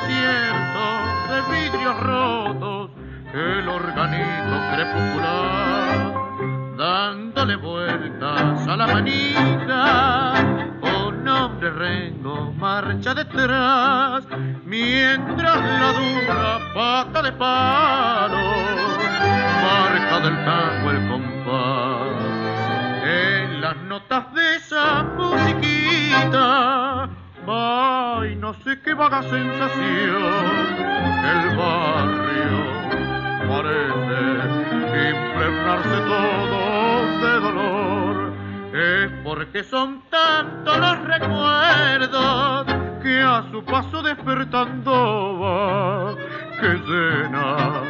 concierto de vidrios rotos el organito crepuscular, dándole vueltas a la manija, un hombre rengo marcha detrás, mientras la dura pata de palo marca del tango el de qué vaga sensación el barrio parece impregnarse todo de dolor. Es porque son tantos los recuerdos que a su paso despertando va, que llena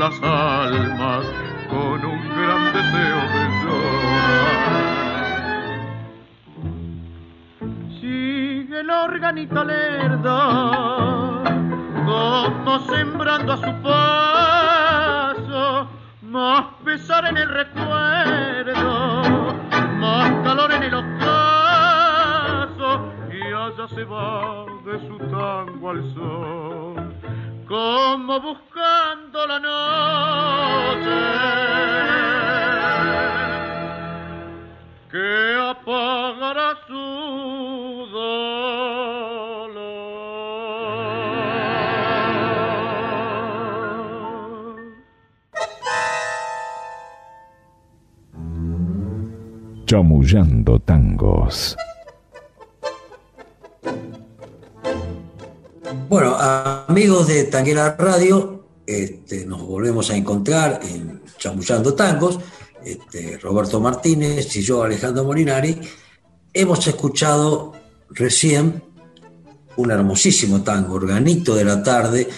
las almas con un gran deseo de llorar. el organita lerdo, como sembrando a su paso, más pesar en el recuerdo, más calor en el ocaso, y allá se va de su tango al sol, como buscando la noche. Que apagará su chamullando tangos. Bueno, amigos de Tanguera Radio, este, nos volvemos a encontrar en Chamullando Tangos, este, Roberto Martínez y yo, Alejandro Molinari. Hemos escuchado recién un hermosísimo tango, Organito de la Tarde,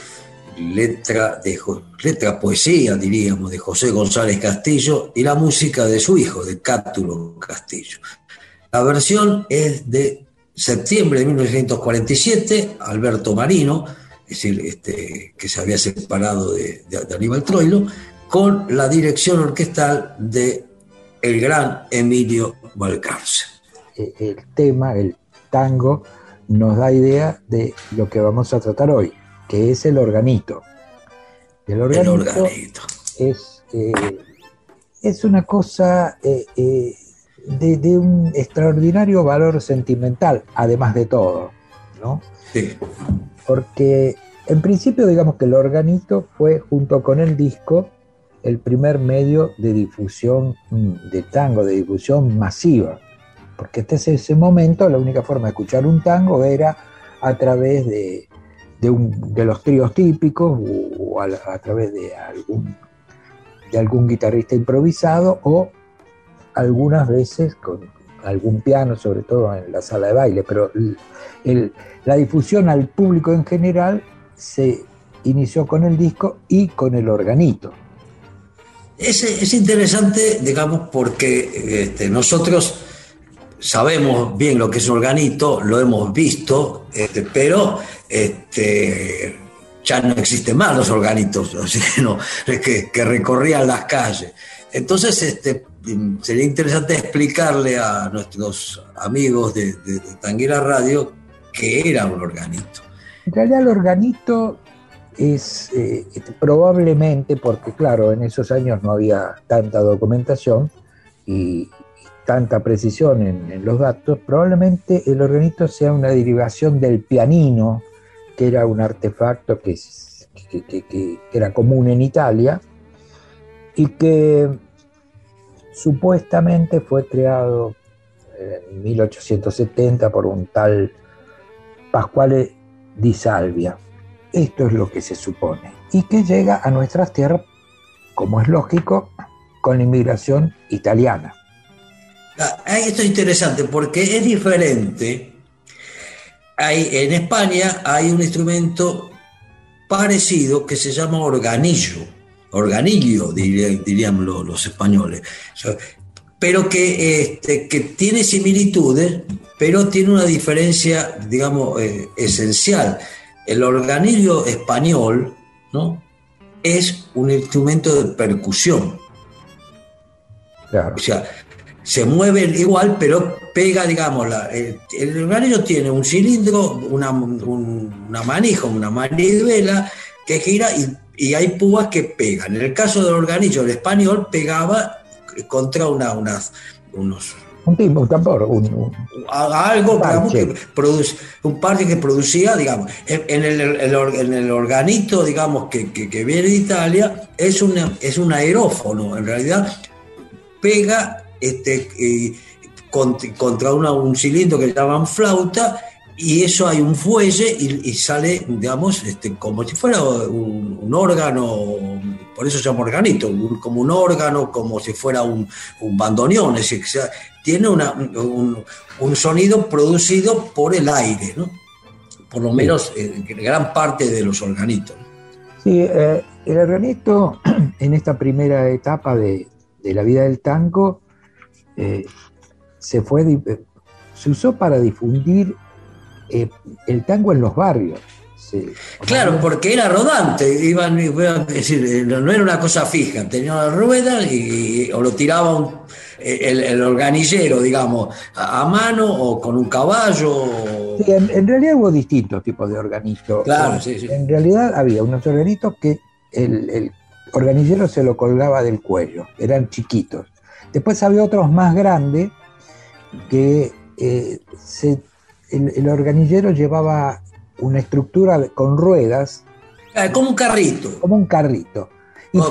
letra, de, letra poesía, diríamos, de José González Castillo y la música de su hijo, de Cátulo Castillo. La versión es de septiembre de 1947, Alberto Marino, es decir, este, que se había separado de, Aníbal Troilo, con la dirección orquestal de el gran Emilio Balcarce. El tema, el tango, nos da idea de lo que vamos a tratar hoy que es el organito. El organito, Es, eh, es una cosa eh, eh, de, un extraordinario valor sentimental, además de todo, ¿no? Sí. Porque en principio digamos que el organito fue junto con el disco el primer medio de difusión mm, de tango, de difusión masiva. Porque hasta ese momento la única forma de escuchar un tango era a través de, de, los tríos típicos o, a, través de algún, de algún guitarrista improvisado o algunas veces con algún piano, sobre todo en la sala de baile, pero la difusión al público en general se inició con el disco y con el organito. Es, interesante, digamos, porque este, nosotros sabemos bien lo que es un organito, lo hemos visto, este, pero este, ya no existen más los organitos que, que, recorrían las calles. Entonces, este, sería interesante explicarle a nuestros amigos de, Tanguera Radio qué era un organito. En realidad el organito es eh, probablemente, porque claro, en esos años no había tanta documentación y, tanta precisión en, los datos, probablemente el organito sea una derivación del pianino, que era un artefacto que, que era común en Italia y que supuestamente fue creado en 1870 por un tal Pasquale di Salvia. Esto es lo que se supone. Y que llega a nuestras tierras, como es lógico, con la inmigración italiana. Ah, esto es interesante porque es diferente. Hay, en España hay un instrumento parecido que se llama organillo, organillo dirían los, españoles, pero que, este, que tiene similitudes, pero tiene una diferencia, digamos, eh, esencial. El organillo español ¿no? es un instrumento de percusión. O sea, se mueve igual, pero pega, digamos, el, organillo tiene un cilindro, una, una manija, una manivela que gira y, hay púas que pegan. En el caso del organillo, el español pegaba contra una, unas, unos un timbre, un tambor, un, algo que produce, un parque que producía, digamos, en el, en el organito, digamos, que, que, viene de Italia, es, una, es un aerófono, en realidad pega este, contra una, un cilindro que llaman flauta y eso hay un fuelle y, sale, digamos, este, como si fuera un, órgano, por eso se llama organito, como un órgano, como si fuera un, bandoneón, es decir, tiene una, un, sonido producido por el aire, ¿no? por lo menos en gran parte de los organitos. Sí, eh, el organito en esta primera etapa de, la vida del tango eh, se fue eh, se usó para difundir eh, el tango en los barrios. Claro, porque era rodante, iban, decir, no era una cosa fija, tenía una rueda y, o lo tiraba el, organillero, digamos, a, mano o con un caballo. en, realidad hubo distintos tipos de organitos. Claro, sí, sí. En realidad había unos organitos que el, el organillero se lo colgaba del cuello, eran chiquitos. Después había otros más grandes que eh, se el, organillero llevaba una estructura con ruedas. Ah, como un carrito. Como un carrito.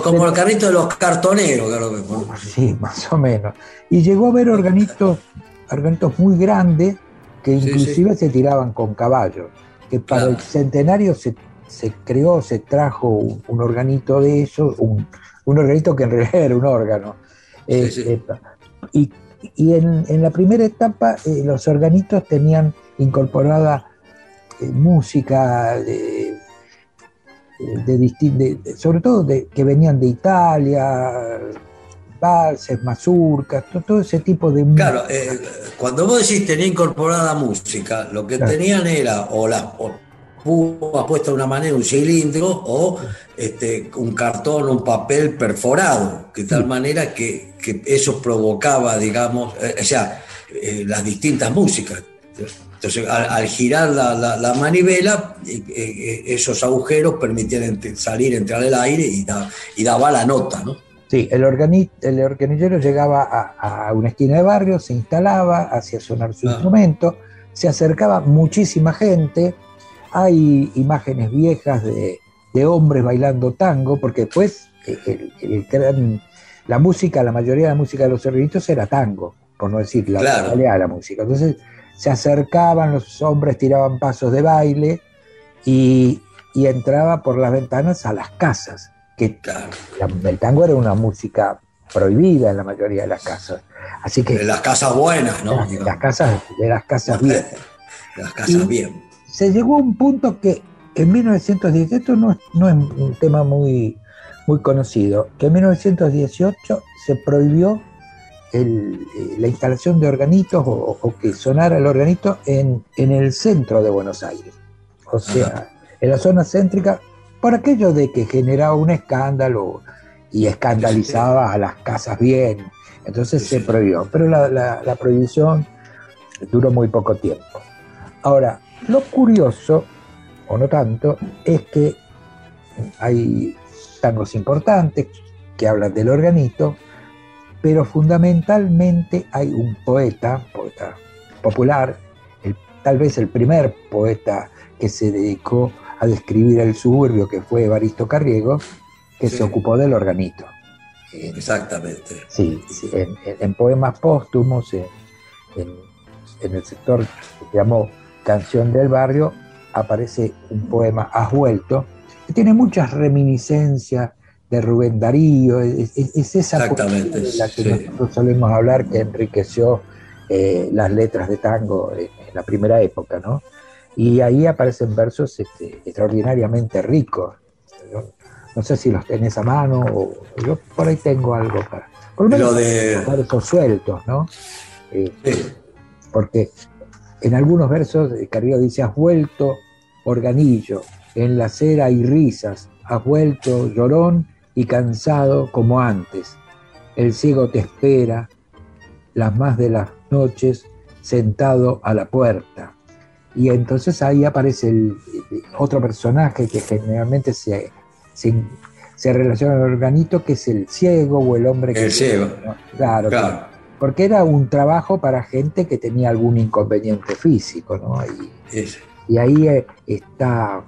como el carrito de los cartoneros, claro Sí, más o menos. Y llegó a haber organitos, organitos muy grandes que inclusive se tiraban con caballos. Que para el centenario se, creó, se trajo un, organito de eso, un, organito que en realidad era un órgano. Eh, y, en, la primera etapa eh, los organitos tenían incorporada eh, música de, de, sobre todo de, que venían de Italia, valses, mazurcas, todo, ese tipo de música. Claro, eh, cuando vos decís tenía incorporada música, lo que tenían era o las púas puestas de una manera, un cilindro, o este, un cartón, un papel perforado, de tal manera que, eso provocaba, digamos, eh, o sea, las distintas músicas. Entonces, al, girar la, manivela, esos agujeros permitían salir, entrar el aire y, y daba la nota, ¿no? Sí, el, el organillero llegaba a, una esquina de barrio, se instalaba, hacía sonar su ah. instrumento, se acercaba muchísima gente, hay imágenes viejas de, hombres bailando tango, porque después la música, la mayoría de la música de los cerritos era tango, por no decir la claro. de la música. Entonces se acercaban, los hombres tiraban pasos de baile y, entraba por las ventanas a las casas, que el tango era una música prohibida en la mayoría de las casas. Así que, de las casas buenas, ¿no? De las casas, de las casas bien. De las casas bien. Se llegó a un punto que en 1917 no, no es un tema muy, muy conocido, que en 1918 se prohibió eh, la instalación de organitos o, que sonara el organito en, el centro de Buenos Aires. O sea, en la zona céntrica, por aquello de que generaba un escándalo y escandalizaba a las casas bien. Entonces se prohibió, pero la, la prohibición duró muy poco tiempo. Ahora, lo curioso, o no tanto, es que hay tangos importantes que hablan del organito, pero fundamentalmente hay un poeta, poeta popular, tal vez el primer poeta que se dedicó a describir el suburbio, que fue Evaristo Carriego, que se ocupó del organito. Exactamente. Sí, en, poemas póstumos, en, el sector que se llamó Canción del Barrio, aparece un poema Has vuelto, que tiene muchas reminiscencias de Rubén Darío, es, esa Exactamente, de la que nosotros solemos hablar que enriqueció eh, las letras de tango en, la primera época, ¿no? Y ahí aparecen versos este, extraordinariamente ricos. No sé si los tenés a mano o yo por ahí tengo algo para. Por lo menos de... versos sueltos, ¿no? Eh, porque en algunos versos eh, Carrillo dice: Has vuelto, organillo, en la cera hay risas, has vuelto llorón y cansado como antes. El ciego te espera las más de las noches sentado a la puerta. Y entonces ahí aparece el, otro personaje que generalmente se, se, relaciona al organito, que es el ciego o el hombre que... El ciego. Claro, claro. Porque era un trabajo para gente que tenía algún inconveniente físico, ¿no? Y, y ahí eh, está,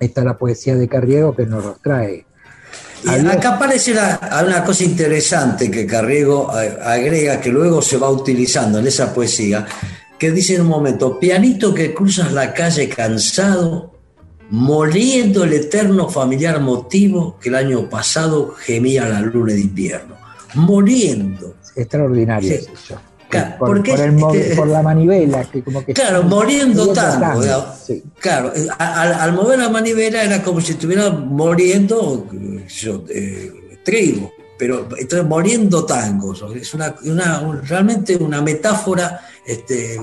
está la poesía de Carriego que nos los trae acá aparece una, cosa interesante que Carriego agrega, que luego se va utilizando en esa poesía, que dice en un momento, pianito que cruzas la calle cansado, moliendo el eterno familiar motivo que el año pasado gemía la luna de invierno. Moliendo. Extraordinario eso por, por, la manivela. Que como que claro, muriendo tanto. Claro, al, mover la manivela era como si estuviera muriendo eh, trigo, pero entonces muriendo tangos. Es una, realmente una metáfora este,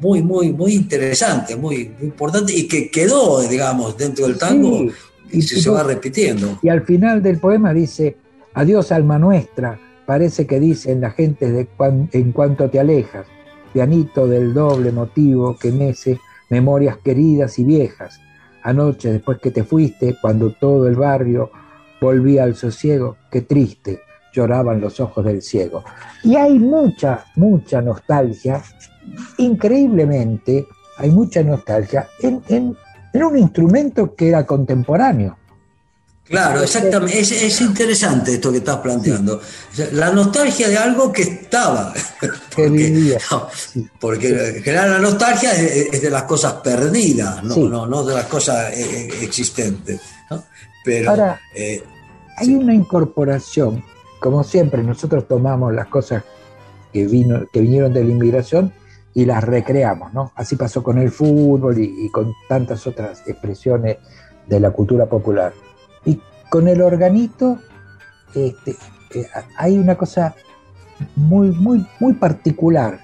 muy, muy, muy interesante, muy, importante y que quedó, digamos, dentro del tango y, se va repitiendo. Y al final del poema dice, adiós alma nuestra parece que dicen la gente de en cuanto te alejas, pianito del doble motivo que mece memorias queridas y viejas. Anoche, después que te fuiste, cuando todo el barrio volvía al sosiego, qué triste, lloraban los ojos del ciego. Y hay mucha, mucha nostalgia, increíblemente, hay mucha nostalgia en, en un instrumento que era contemporáneo. Claro, exactamente. Es, interesante esto que estás planteando. La nostalgia de algo que estaba. porque, porque en general la nostalgia es, de las cosas perdidas, no, no, de las cosas eh, eh, existentes. Pero, Ahora, eh, hay una incorporación, como siempre, nosotros tomamos las cosas que, vino, que vinieron de la inmigración y las recreamos, ¿no? Así pasó con el fútbol y con tantas otras expresiones de la cultura popular con el organito este, eh, hay una cosa muy, muy, muy particular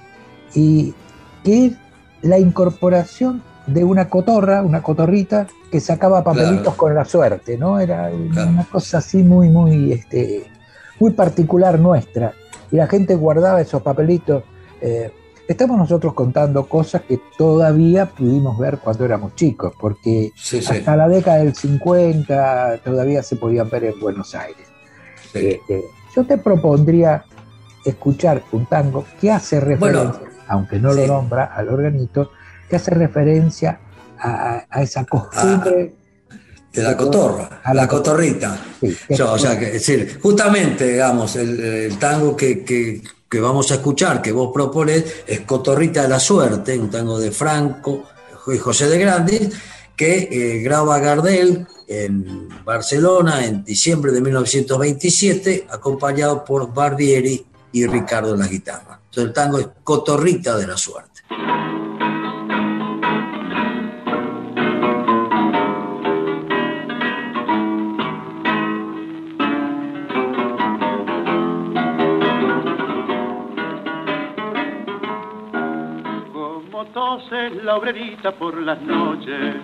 y que es la incorporación de una cotorra, una cotorrita que sacaba papelitos con la suerte, ¿no? Era una cosa así muy, muy, este, muy particular nuestra. Y la gente guardaba esos papelitos. Eh, estamos nosotros contando cosas que todavía pudimos ver cuando éramos chicos, porque hasta la década del 50 todavía se podían ver en Buenos Aires. Este, yo te propondría escuchar un tango que hace referencia, aunque no lo nombra al organito, que hace referencia a, esa costumbre. Ah, de la cotorra, a la, cotorrita. o sea, que, decir, justamente, digamos, el, tango que, que vamos a escuchar, que vos propones, es Cotorrita de la Suerte, un tango de Franco y José de Grandes, que eh, graba Gardel en Barcelona en diciembre de 1927, acompañado por Barbieri y Ricardo en la guitarra. Entonces el tango es Cotorrita de la Suerte. La obrerita por las noches,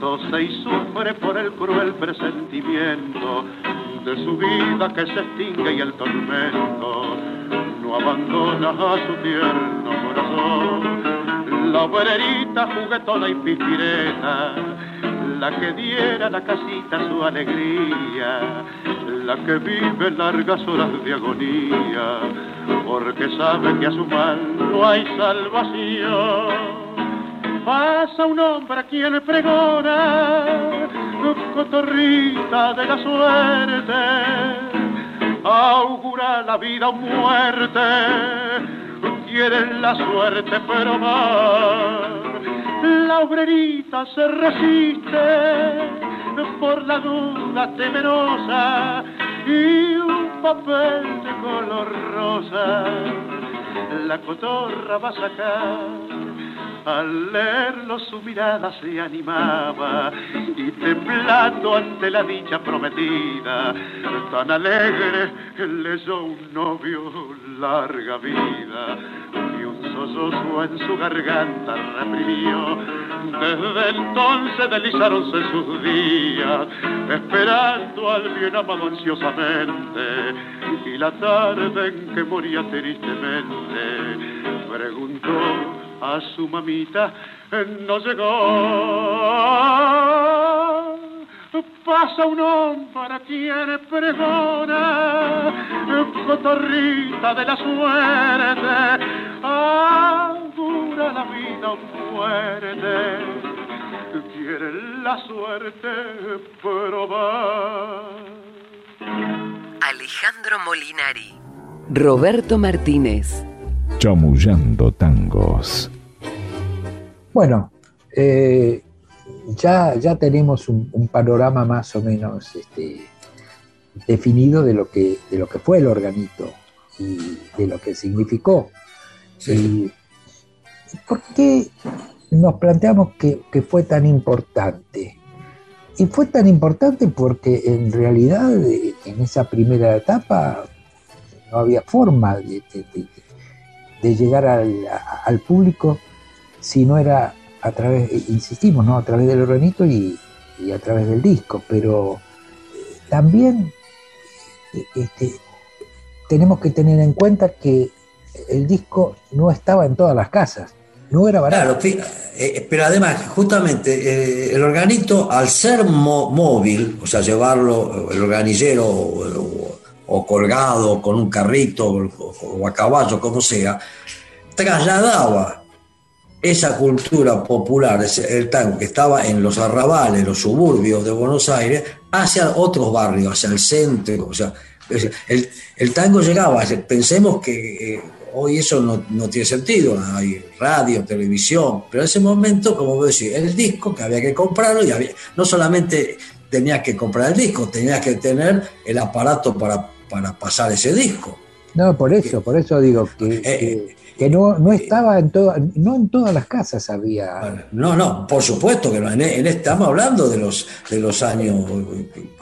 tose y sufre por el cruel presentimiento de su vida que se extingue y el tormento no abandona a su tierno corazón. La obrerita juguetona y pipireta, la que diera la casita su alegría, la que vive largas horas de agonía, porque sabe que a su mal no hay salvación. Pasa un hombre a quien pregona, cotorrita de la suerte, augura la vida o muerte, quieren la suerte pero más. La obrerita se resiste por la duda temerosa y un papel de color rosa. La cotorra va a sacar al leerlo su mirada se animaba y temblando ante la dicha prometida, tan alegre leyó un novio larga vida y un sollozo en su garganta reprimió. Desde entonces deslizáronse sus días, esperando al bien amado ansiosamente, y la tarde en que moría tristemente, preguntó a su mamita no llegó. Pasa un hombre quien pregona, cotorrita de la suerte, dura la vida muerte, quiere la suerte probar. Alejandro Molinari, Roberto Martínez. Chamullando tangos. Bueno, eh, ya, ya tenemos un, panorama más o menos este, definido de lo, que, de lo que fue el organito y de lo que significó. ¿Por qué nos planteamos que, fue tan importante? Y fue tan importante porque en realidad eh, en esa primera etapa no había forma de, de llegar al, público si no era a través, insistimos, ¿no? a través del organito y, a través del disco, pero eh, también eh, este, tenemos que tener en cuenta que el disco no estaba en todas las casas, no era barato. Claro, eh, pero además, justamente, el organito, al ser móvil, o sea, llevarlo, el organillero o colgado con un carrito o, a caballo, como sea, trasladaba esa cultura popular, el tango que estaba en los arrabales, los suburbios de Buenos Aires, hacia otros barrios, hacia el centro. O sea, el, tango llegaba, pensemos que eh, hoy eso no, tiene sentido, hay radio, televisión, pero en ese momento, como vos decís, el disco que había que comprarlo y había, no solamente tenías que comprar el disco, tenías que tener el aparato para para pasar ese disco. No, por eso, por eso digo que, eh, que, no, no estaba en todas, no en todas las casas había. No, no, por supuesto que no. En, estamos hablando de los de los años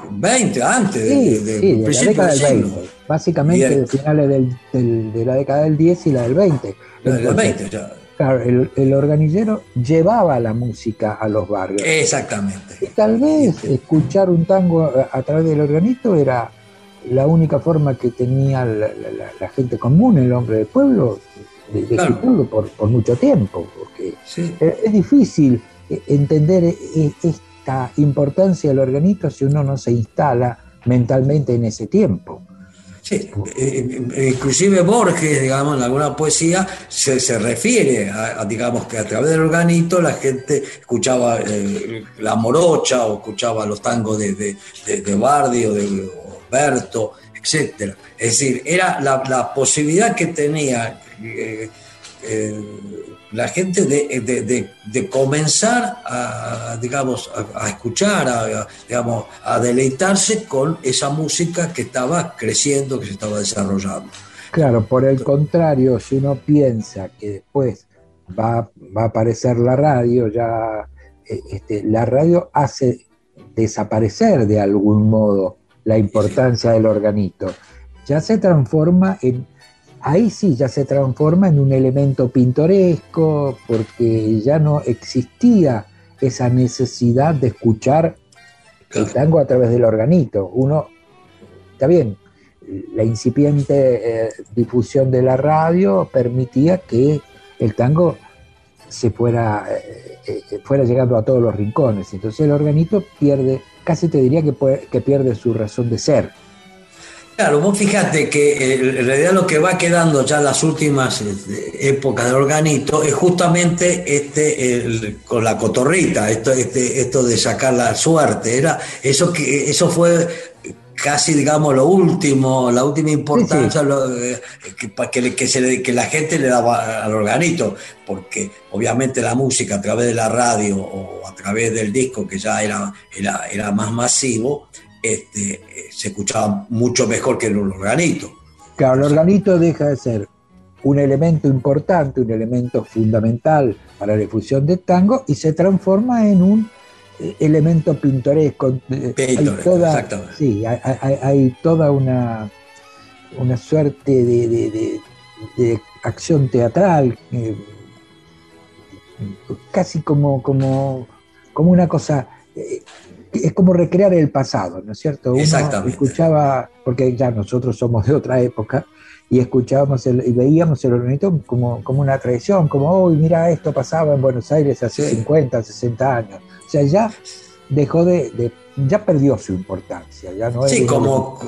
20, antes de, de, la década del 20. Básicamente de finales del, de la década del 10 y la del 20. del 20, ya. Claro, el, el, organillero llevaba la música a los barrios. Exactamente. Y tal vez escuchar un tango a través del organito era la única forma que tenía la, gente común, el hombre del pueblo, de, de por, mucho tiempo, porque es difícil eh, entender eh, esta importancia del organito si uno no se instala mentalmente en ese tiempo. Sí, eh, inclusive Borges, digamos, en alguna poesía se, refiere a, digamos, que a través del organito la gente escuchaba la morocha o escuchaba los tangos de, de, de Bardi o de, Berto, etc. Es decir, era la, posibilidad que tenía eh, eh, la gente de, comenzar a, digamos, a, escuchar, a, digamos, a deleitarse con esa música que estaba creciendo, que se estaba desarrollando. Claro, por el contrario, si uno piensa que después va, va a aparecer la radio, ya eh, este, la radio hace desaparecer de algún modo la importancia del organito. Ya se transforma en ahí sí ya se transforma en un elemento pintoresco, porque ya no existía esa necesidad de escuchar el tango a través del organito. Uno, está bien, la incipiente eh, difusión de la radio permitía que el tango se fuera, eh, eh, fuera llegando a todos los rincones. Entonces el organito pierde, casi te diría que, que pierde su razón de ser. Claro, vos fíjate que en realidad lo que va quedando ya en las últimas este, épocas del organito es justamente este con la cotorrita, esto, este, esto de sacar la suerte. Era eso que eso fue casi digamos lo último, la última importancia eh, que, que, se, que, la gente le daba al organito, porque obviamente la música a través de la radio o a través del disco, que ya era, era, era más masivo, este, se escuchaba mucho mejor que el organito. Claro, el organito deja de ser un elemento importante, un elemento fundamental para la difusión del tango y se transforma en un elemento pintoresco. Eh, hay toda, sí, hay, toda una, una suerte de, acción teatral, eh, casi como, como, como una cosa es como recrear el pasado, ¿no es cierto? Uno escuchaba, porque ya nosotros somos de otra época, y escuchábamos y veíamos el organito como, como una tradición, como, hoy mira, esto pasaba en Buenos Aires hace 50, 60 años. Sea, ya dejó de, ya perdió su importancia. Ya no sí, como,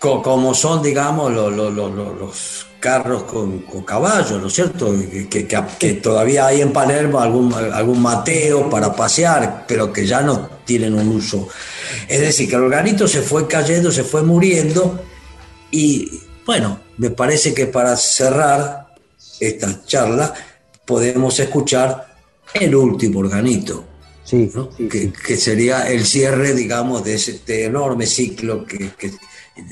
como son, digamos, los, carros con, caballos, ¿no es cierto? Que, que, todavía hay en Palermo algún, algún Mateo para pasear, pero que ya no tienen un uso. Es decir, que el organito se fue cayendo, se fue muriendo y bueno, me parece que para cerrar esta charla podemos escuchar el último organito. Sí, que, sería el cierre, digamos, de este enorme ciclo que,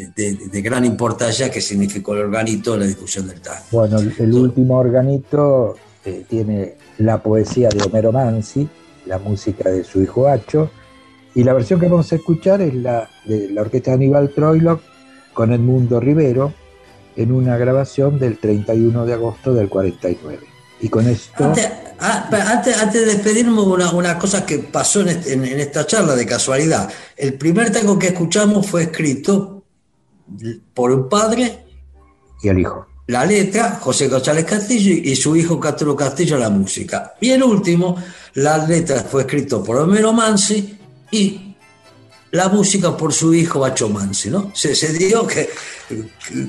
de, gran importancia que significó el organito en la discusión del tango. Bueno, el, último organito eh, tiene la poesía de Homero Mansi, la música de su hijo Hacho, y la versión que vamos a escuchar es la de la orquesta de Aníbal Troilo con Edmundo Rivero en una grabación del 31 de agosto del 49. Y con esto... Ah, antes, antes, de despedirme, una, una cosa que pasó este, en, en, esta charla de casualidad. El primer tango que escuchamos fue escrito por un padre y el hijo. La letra, José González Castillo, y su hijo Castro Castillo la música. Y el último, la letra fue escrito por Homero Mansi y la música por su hijo Bacho Mansi, ¿no? Se, se dio que,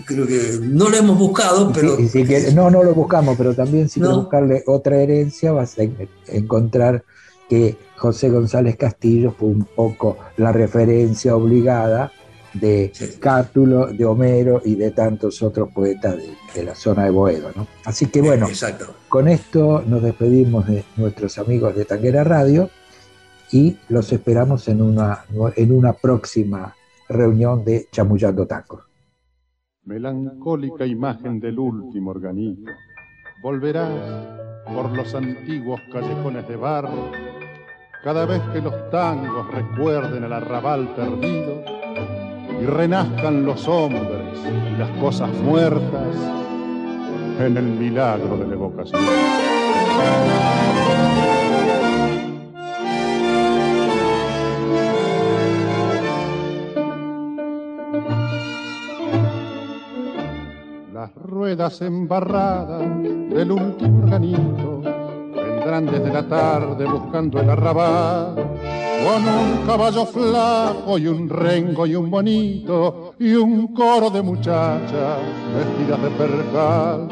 creo que no lo hemos buscado, pero... no, no lo buscamos, pero también si no. buscarle otra herencia vas a encontrar que José González Castillo fue un poco la referencia obligada de Cátulo, de Homero y de tantos otros poetas de, la zona de Boedo. ¿no? Así que bueno, con esto nos despedimos de nuestros amigos de Tanguera Radio y los esperamos en una, en una próxima reunión de Chamullando Tacos. Melancólica imagen del último organito, volverás por los antiguos callejones de barro, cada vez que los tangos recuerden el arrabal perdido y renazcan los hombres y las cosas muertas en el milagro de la evocación. Ruedas embarradas del último organito vendrán desde la tarde buscando el arrabal con un caballo flaco y un rengo y un bonito y un coro de muchachas vestidas de percal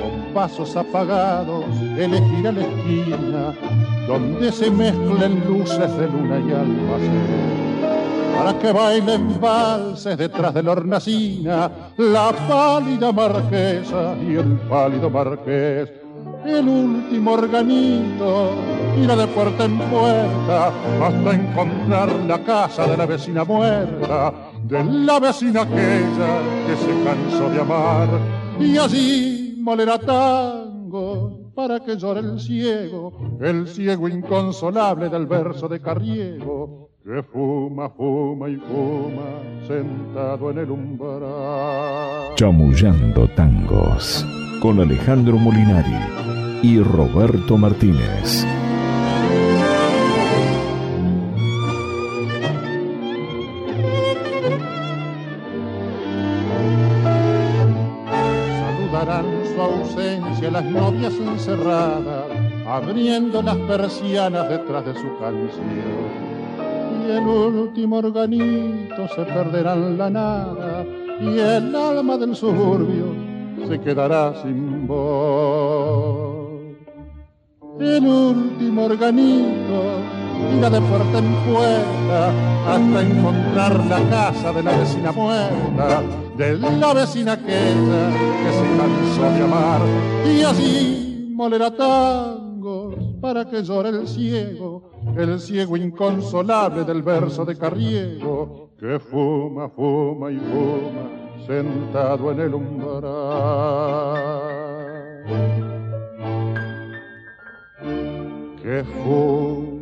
con pasos apagados elegirá la esquina donde se mezclen luces de luna y almacén para que bailen valses detrás de la hornacina la pálida marquesa y el pálido marqués el último organito irá de puerta en puerta hasta encontrar la casa de la vecina muerta, de la vecina aquella que se cansó de amar. Y allí molerá tango para que llore el ciego, el ciego inconsolable del verso de Carriego que fuma, fuma y fuma sentado en el umbral. Chamullando tangos con Alejandro Molinari y Roberto Martínez. Saludarán su ausencia las novias encerradas, abriendo las persianas detrás de su canción y el último organito se perderá en la nada y el alma del suburbio se quedará sin voz. El último organito irá de puerta en puerta hasta encontrar la casa de la vecina muerta, de la vecina aquella que se cansó de amar y así molerá tangos para que llore el ciego el ciego inconsolable del verso de Carriego, que fuma, fuma y fuma, sentado en el umbral. Que fuma,